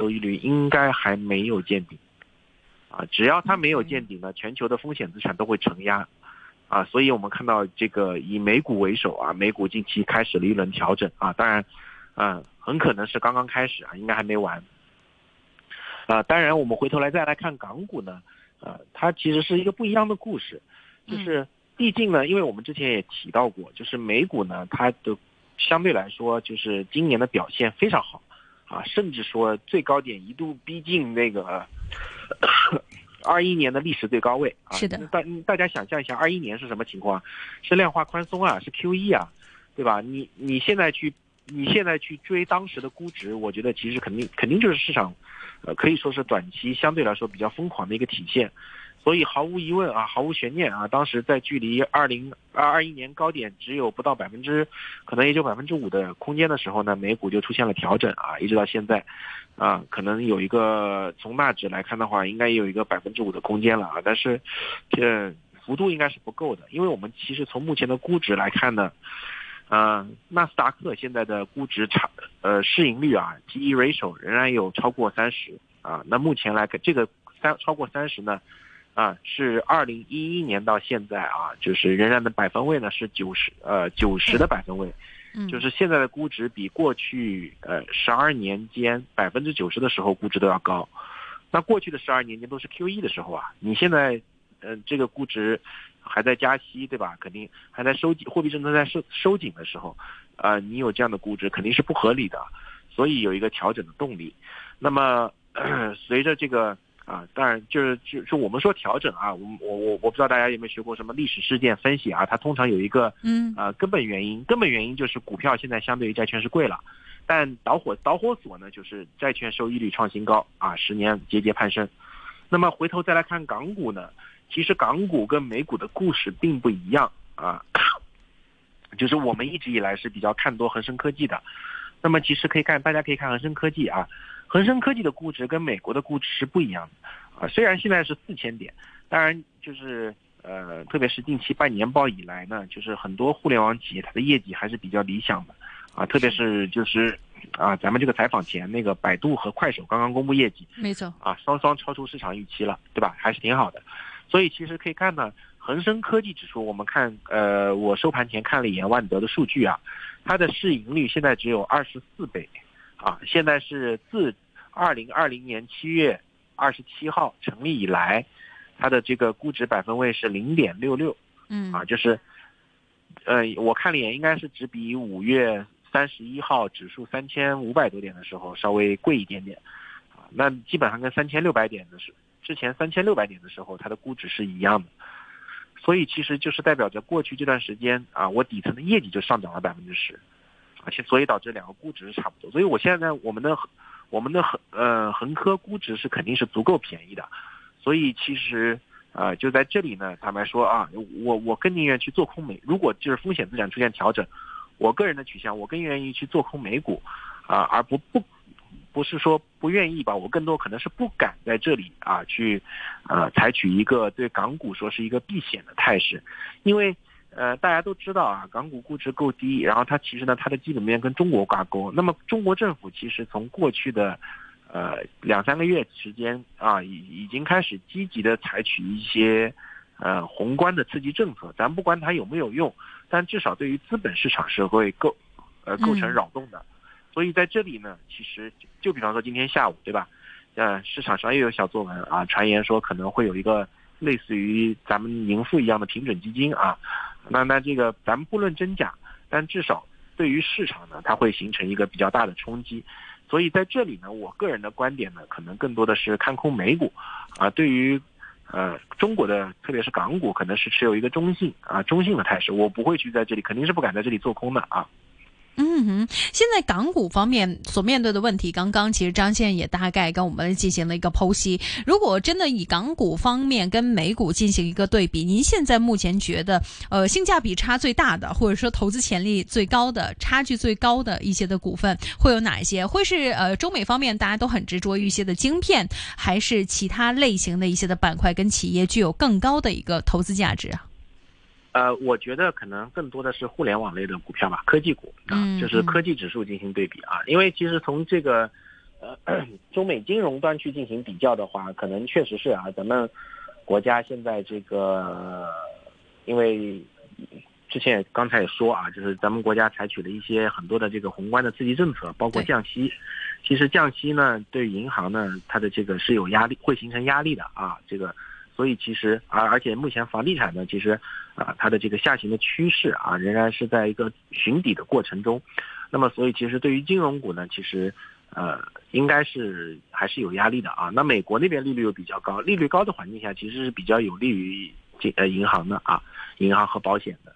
收益率应该还没有见顶，啊，只要它没有见顶呢，全球的风险资产都会承压，啊，所以我们看到这个以美股为首啊，美股近期开始了一轮调整。啊，当然，嗯，很可能是刚刚开始啊，应该还没完，啊，当然我们回头来再来看港股呢，呃，它其实是一个不一样的故事，就是毕竟呢，因为我们之前也提到过，就是美股呢，它的相对来说就是今年的表现非常好。啊，甚至说最高点一度逼近那个 二一年的历史最高位啊！是的，大大家想象一下，二一年是什么情况？是量化宽松啊，是 Q E 啊，对吧？你你现在去，你现在去追当时的估值，我觉得其实肯定肯定就是市场，呃，可以说是短期相对来说比较疯狂的一个体现。所以毫无疑问啊，毫无悬念啊，当时在距离二零二二一年高点只有不到百分之，可能也就百分之五的空间的时候呢，美股就出现了调整啊，一直到现在，啊，可能有一个从纳指来看的话，应该也有一个百分之五的空间了啊，但是这幅度应该是不够的，因为我们其实从目前的估值来看呢，嗯，纳斯达克现在的估值差，呃，市盈率啊，P E ratio 仍然有超过三十啊，那目前来看这个三超过三十呢？啊，是二零一一年到现在啊，就是仍然的百分位呢是九十，呃九十的百分位，就是现在的估值比过去呃十二年间百分之九十的时候估值都要高。那过去的十二年间都是 Q E 的时候啊，你现在嗯这个估值还在加息对吧？肯定还在收紧，货币政策在收收紧的时候，啊你有这样的估值肯定是不合理的，所以有一个调整的动力。那么随着这个。啊，当然就是就是我们说调整啊，我我我我不知道大家有没有学过什么历史事件分析啊，它通常有一个嗯啊根本原因，根本原因就是股票现在相对于债券是贵了，但导火导火索呢就是债券收益率创新高啊，十年节节攀升。那么回头再来看港股呢，其实港股跟美股的故事并不一样啊，就是我们一直以来是比较看多恒生科技的，那么其实可以看大家可以看恒生科技啊。恒生科技的估值跟美国的估值是不一样的，啊，虽然现在是四千点，当然就是呃，特别是近期半年报以来呢，就是很多互联网企业它的业绩还是比较理想的，啊，特别是就是啊，咱们这个采访前那个百度和快手刚刚公布业绩，没错，啊，双双超出市场预期了，对吧？还是挺好的，所以其实可以看呢，恒生科技指数，我们看呃，我收盘前看了一眼万德的数据啊，它的市盈率现在只有二十四倍。啊，现在是自二零二零年七月二十七号成立以来，它的这个估值百分位是零点六六，嗯，啊，就是，呃，我看了一眼，应该是只比五月三十一号指数三千五百多点的时候稍微贵一点点，啊，那基本上跟三千六百点的是之前三千六百点的时候它的估值是一样的，所以其实就是代表着过去这段时间啊，我底层的业绩就上涨了百分之十。而且，所以导致两个估值是差不多。所以我现在我们的我们的恒呃恒科估值是肯定是足够便宜的。所以其实啊，就在这里呢，坦白说啊，我我更宁愿去做空美。如果就是风险资产出现调整，我个人的取向，我更愿意去做空美股啊，而不不不是说不愿意吧。我更多可能是不敢在这里啊去呃采取一个对港股说是一个避险的态势，因为。呃，大家都知道啊，港股估值够低，然后它其实呢，它的基本面跟中国挂钩。那么中国政府其实从过去的，呃两三个月时间啊，已已经开始积极的采取一些，呃宏观的刺激政策。咱不管它有没有用，但至少对于资本市场是会构，呃构成扰动的。所以在这里呢，其实就比方说今天下午，对吧？呃，市场上又有小作文啊，传言说可能会有一个类似于咱们盈富一样的平准基金啊。那那这个咱们不论真假，但至少对于市场呢，它会形成一个比较大的冲击。所以在这里呢，我个人的观点呢，可能更多的是看空美股，啊，对于呃中国的特别是港股，可能是持有一个中性啊中性的态势。我不会去在这里，肯定是不敢在这里做空的啊。嗯哼，现在港股方面所面对的问题，刚刚其实张先也大概跟我们进行了一个剖析。如果真的以港股方面跟美股进行一个对比，您现在目前觉得，呃，性价比差最大的，或者说投资潜力最高的、差距最高的一些的股份会有哪一些？会是呃中美方面大家都很执着于一些的晶片，还是其他类型的一些的板块跟企业具有更高的一个投资价值啊？呃，我觉得可能更多的是互联网类的股票吧，科技股啊，就是科技指数进行对比啊。因为其实从这个呃中美金融端去进行比较的话，可能确实是啊，咱们国家现在这个，因为之前也刚才也说啊，就是咱们国家采取了一些很多的这个宏观的刺激政策，包括降息。其实降息呢，对银行呢，它的这个是有压力，会形成压力的啊。这个，所以其实而而且目前房地产呢，其实啊，它的这个下行的趋势啊，仍然是在一个寻底的过程中。那么，所以其实对于金融股呢，其实呃，应该是还是有压力的啊。那美国那边利率又比较高，利率高的环境下，其实是比较有利于金呃银行的啊，银行和保险的。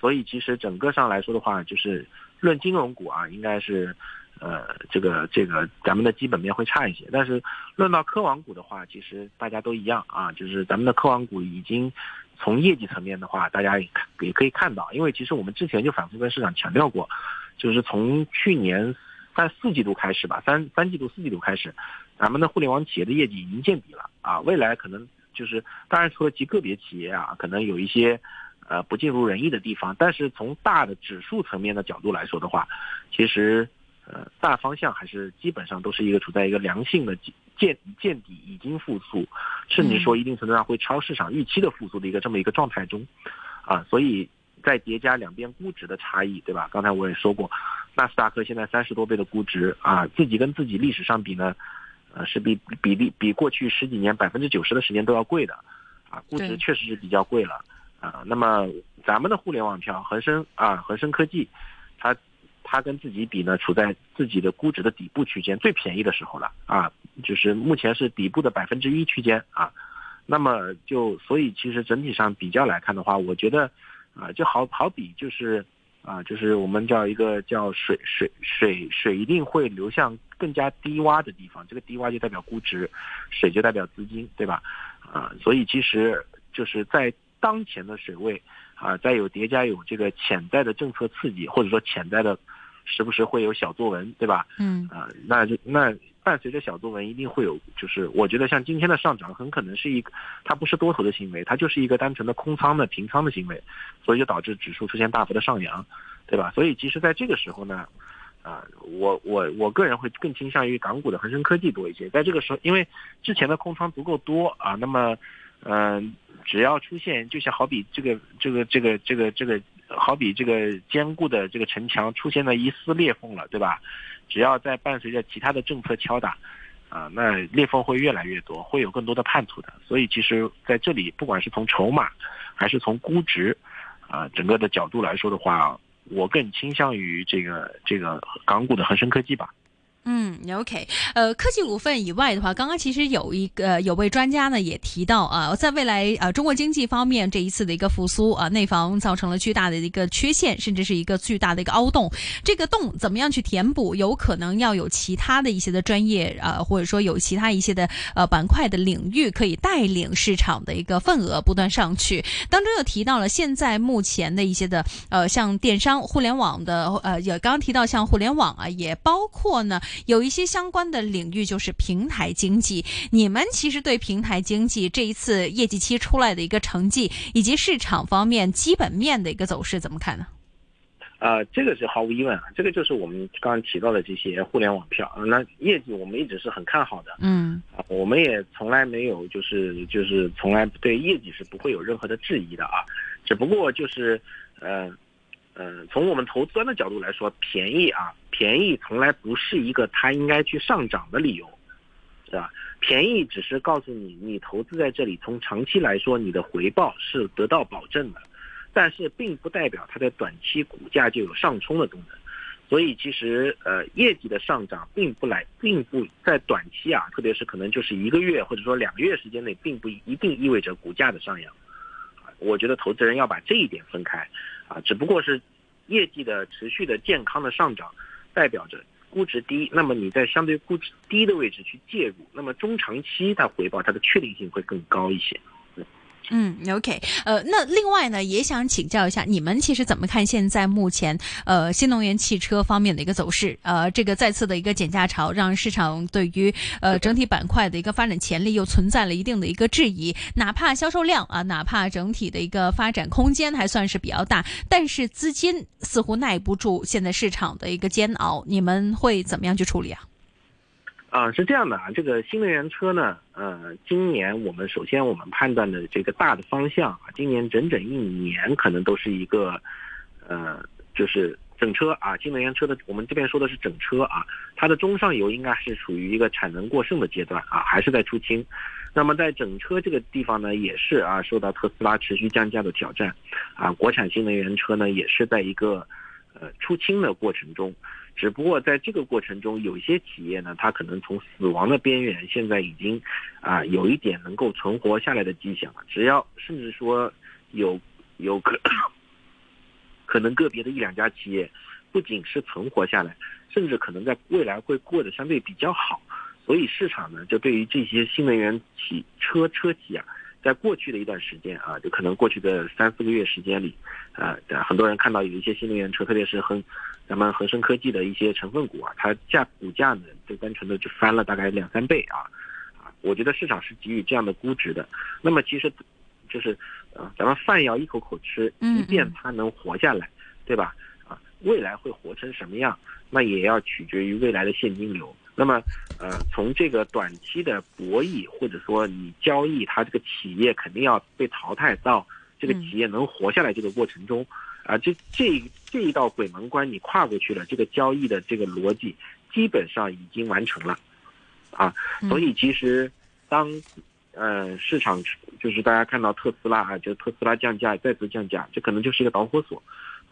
所以其实整个上来说的话，就是论金融股啊，应该是。呃，这个这个，咱们的基本面会差一些，但是论到科网股的话，其实大家都一样啊，就是咱们的科网股已经从业绩层面的话，大家也看也可以看到，因为其实我们之前就反复跟市场强调过，就是从去年三四季度开始吧，三三季度四季度开始，咱们的互联网企业的业绩已经见底了啊，未来可能就是当然除了极个别企业啊，可能有一些呃不尽如人意的地方，但是从大的指数层面的角度来说的话，其实。呃，大方向还是基本上都是一个处在一个良性的见见底，已经复苏，甚至说一定程度上会超市场预期的复苏的一个这么一个状态中，啊，所以再叠加两边估值的差异，对吧？刚才我也说过，纳斯达克现在三十多倍的估值啊，自己跟自己历史上比呢，呃，是比比例比过去十几年百分之九十的时间都要贵的，啊，估值确实是比较贵了，啊，那么咱们的互联网票恒生啊，恒生科技，它。跟自己比呢，处在自己的估值的底部区间，最便宜的时候了啊，就是目前是底部的百分之一区间啊。那么就所以其实整体上比较来看的话，我觉得啊，就好好比就是啊，就是我们叫一个叫水水水水一定会流向更加低洼的地方，这个低洼就代表估值，水就代表资金，对吧？啊，所以其实就是在当前的水位啊，再有叠加有这个潜在的政策刺激，或者说潜在的。时不时会有小作文，对吧？嗯啊，那就那伴随着小作文，一定会有，就是我觉得像今天的上涨，很可能是一个，它不是多头的行为，它就是一个单纯的空仓的平仓的行为，所以就导致指数出现大幅的上扬，对吧？所以其实在这个时候呢，啊，我我我个人会更倾向于港股的恒生科技多一些，在这个时候，因为之前的空仓足够多啊，那么，嗯，只要出现，就像好比这个这个这个这个这个。好比这个坚固的这个城墙出现了一丝裂缝了，对吧？只要在伴随着其他的政策敲打，啊，那裂缝会越来越多，会有更多的叛徒的。所以，其实在这里，不管是从筹码，还是从估值，啊，整个的角度来说的话，我更倾向于这个这个港股的恒生科技吧。嗯，OK，呃，科技股份以外的话，刚刚其实有一个有位专家呢也提到啊，在未来呃中国经济方面这一次的一个复苏啊，内房造成了巨大的一个缺陷，甚至是一个巨大的一个凹洞，这个洞怎么样去填补？有可能要有其他的一些的专业啊，或者说有其他一些的呃板块的领域可以带领市场的一个份额不断上去。当中又提到了现在目前的一些的呃像电商、互联网的呃也刚刚提到像互联网啊，也包括呢。有一些相关的领域就是平台经济，你们其实对平台经济这一次业绩期出来的一个成绩，以及市场方面基本面的一个走势怎么看呢？啊，这个是毫无疑问啊，这个就是我们刚刚提到的这些互联网票，那业绩我们一直是很看好的，嗯，啊，我们也从来没有就是就是从来对业绩是不会有任何的质疑的啊，只不过就是呃。嗯，从我们投资端的角度来说，便宜啊，便宜从来不是一个它应该去上涨的理由，是吧？便宜只是告诉你，你投资在这里，从长期来说，你的回报是得到保证的，但是并不代表它的短期股价就有上冲的功能。所以其实呃，业绩的上涨并不来，并不在短期啊，特别是可能就是一个月或者说两个月时间内，并不一定意味着股价的上扬。我觉得投资人要把这一点分开。啊，只不过是业绩的持续的健康的上涨，代表着估值低。那么你在相对估值低的位置去介入，那么中长期它回报它的确定性会更高一些。嗯，OK，呃，那另外呢，也想请教一下，你们其实怎么看现在目前呃新能源汽车方面的一个走势？呃，这个再次的一个减价潮，让市场对于呃整体板块的一个发展潜力又存在了一定的一个质疑。哪怕销售量啊，哪怕整体的一个发展空间还算是比较大，但是资金似乎耐不住现在市场的一个煎熬。你们会怎么样去处理啊？啊，是这样的啊，这个新能源车呢，呃，今年我们首先我们判断的这个大的方向啊，今年整整一年可能都是一个，呃，就是整车啊，新能源车的我们这边说的是整车啊，它的中上游应该是处于一个产能过剩的阶段啊，还是在出清。那么在整车这个地方呢，也是啊，受到特斯拉持续降价的挑战，啊，国产新能源车呢也是在一个呃出清的过程中。只不过在这个过程中，有些企业呢，它可能从死亡的边缘，现在已经啊有一点能够存活下来的迹象了。只要甚至说有有可可能个别的一两家企业，不仅是存活下来，甚至可能在未来会过得相对比较好。所以市场呢，就对于这些新能源企车车企啊。在过去的一段时间啊，就可能过去的三四个月时间里，啊，很多人看到有一些新能源车，特别是恒，咱们恒生科技的一些成分股啊，它价股价呢就单纯的就翻了大概两三倍啊，啊，我觉得市场是给予这样的估值的。那么其实，就是啊，咱们饭要一口口吃，即便它能活下来，对吧？啊，未来会活成什么样，那也要取决于未来的现金流。那么，呃，从这个短期的博弈，或者说你交易，它这个企业肯定要被淘汰到这个企业能活下来这个过程中，啊，这这这一道鬼门关你跨过去了，这个交易的这个逻辑基本上已经完成了，啊，所以其实当呃市场就是大家看到特斯拉啊，就特斯拉降价再次降价，这可能就是一个导火索，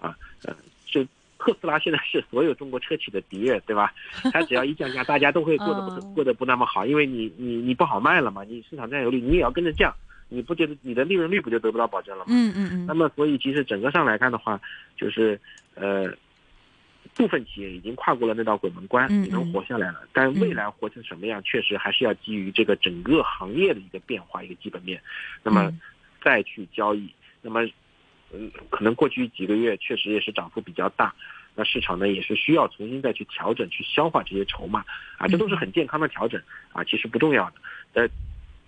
啊，呃，就。特斯拉现在是所有中国车企的敌人，对吧？它只要一降价，大家都会过得不 过得不那么好，因为你你你不好卖了嘛，你市场占有率你也要跟着降，你不觉得你的利润率不就得不到保证了吗？嗯嗯嗯。那么所以其实整个上来看的话，就是呃，部分企业已经跨过了那道鬼门关，能活下来了。但未来活成什么样，确实还是要基于这个整个行业的一个变化一个基本面，那么再去交易。那么。嗯，可能过去几个月确实也是涨幅比较大，那市场呢也是需要重新再去调整、去消化这些筹码啊，这都是很健康的调整啊，其实不重要的。呃，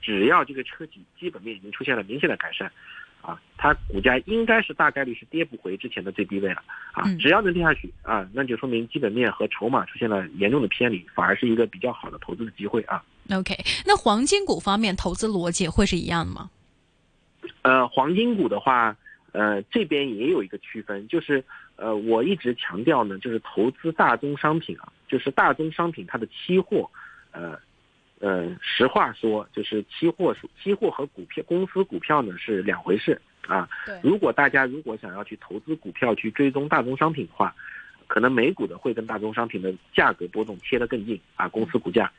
只要这个车企基本面已经出现了明显的改善，啊，它股价应该是大概率是跌不回之前的最低位了啊，只要能跌下去啊，那就说明基本面和筹码出现了严重的偏离，反而是一个比较好的投资的机会啊。OK，那黄金股方面投资逻辑会是一样的吗？呃，黄金股的话。呃，这边也有一个区分，就是呃，我一直强调呢，就是投资大宗商品啊，就是大宗商品它的期货，呃，呃，实话说，就是期货期货和股票公司股票呢是两回事啊。如果大家如果想要去投资股票去追踪大宗商品的话，可能美股的会跟大宗商品的价格波动贴得更近啊，公司股价。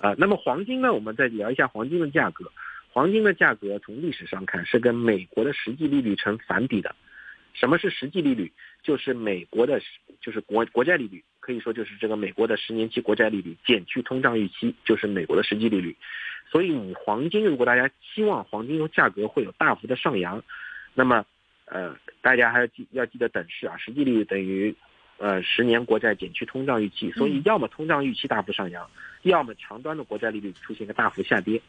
呃，那么黄金呢，我们再聊一下黄金的价格。黄金的价格从历史上看是跟美国的实际利率成反比的。什么是实际利率？就是美国的，就是国国债利率，可以说就是这个美国的十年期国债利率减去通胀预期，就是美国的实际利率。所以你黄金，如果大家期望黄金的价格会有大幅的上扬，那么呃，大家还要记要记得等式啊，实际利率等于呃十年国债减去通胀预期。所以要么通胀预期大幅上扬，要么长端的国债利率出现一个大幅下跌。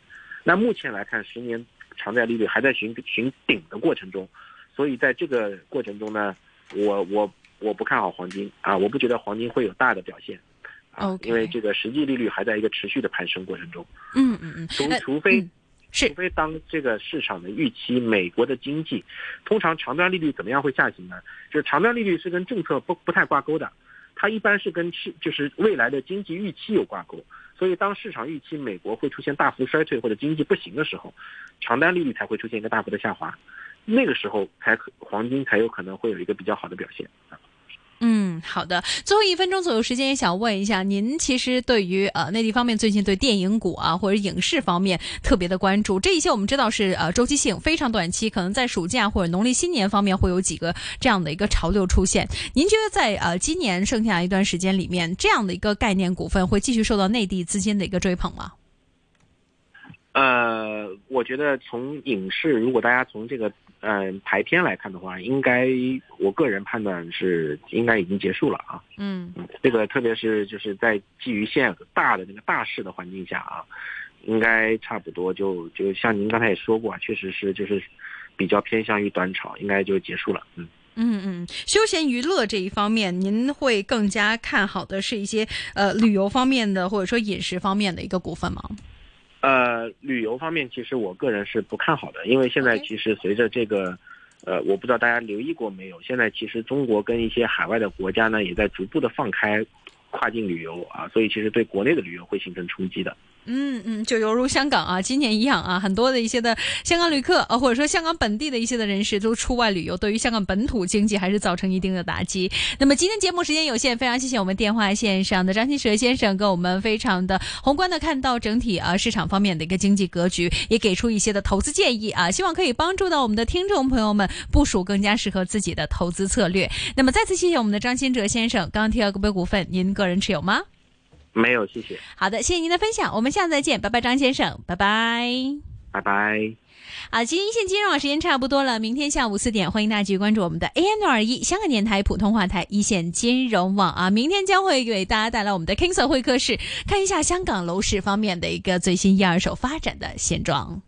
那目前来看，十年长债利率还在寻寻顶的过程中，所以在这个过程中呢，我我我不看好黄金啊，我不觉得黄金会有大的表现，啊，因为这个实际利率还在一个持续的攀升过程中。嗯嗯嗯，除除非除非当这个市场的预期美国的经济，通常长端利率怎么样会下行呢？就是长端利率是跟政策不不太挂钩的，它一般是跟是就是未来的经济预期有挂钩。所以，当市场预期美国会出现大幅衰退或者经济不行的时候，长单利率才会出现一个大幅的下滑，那个时候才可黄金才有可能会有一个比较好的表现。好的。最后一分钟左右时间，也想问一下，您其实对于呃内地方面最近对电影股啊或者影视方面特别的关注，这一些我们知道是呃周期性非常短期，可能在暑假或者农历新年方面会有几个这样的一个潮流出现。您觉得在呃今年剩下一段时间里面，这样的一个概念股份会继续受到内地资金的一个追捧吗？呃，我觉得从影视，如果大家从这个嗯排片来看的话，应该我个人判断是应该已经结束了啊。嗯，这个特别是就是在基于现大的那个大势的环境下啊，应该差不多就就像您刚才也说过，确实是就是比较偏向于短炒，应该就结束了。嗯。嗯嗯，休闲娱乐这一方面，您会更加看好的是一些呃旅游方面的，或者说饮食方面的一个股份嗎？呃，旅游方面其实我个人是不看好的，因为现在其实随着这个，呃，我不知道大家留意过没有，现在其实中国跟一些海外的国家呢，也在逐步的放开跨境旅游啊，所以其实对国内的旅游会形成冲击的。嗯嗯，就犹如香港啊，今年一样啊，很多的一些的香港旅客啊，或者说香港本地的一些的人士都出外旅游，对于香港本土经济还是造成一定的打击。那么今天节目时间有限，非常谢谢我们电话线上的张新蛇先生，跟我们非常的宏观的看到整体啊市场方面的一个经济格局，也给出一些的投资建议啊，希望可以帮助到我们的听众朋友们部署更加适合自己的投资策略。那么再次谢谢我们的张新哲先生，剛剛提到個別股份，您个人持有吗？沒有，谢谢。好的，谢谢您的分享，我们下次再见，拜拜，张先生，拜拜，拜拜。好，今天一线金融网时间差不多了，明天下午四点，欢迎大家继续关注我们的 AM 六二一香港电台普通话台一线金融网啊，明天将会给大家带来我们的 King Sir 会客室，看一下香港楼市方面的一个最新一二手发展的現狀。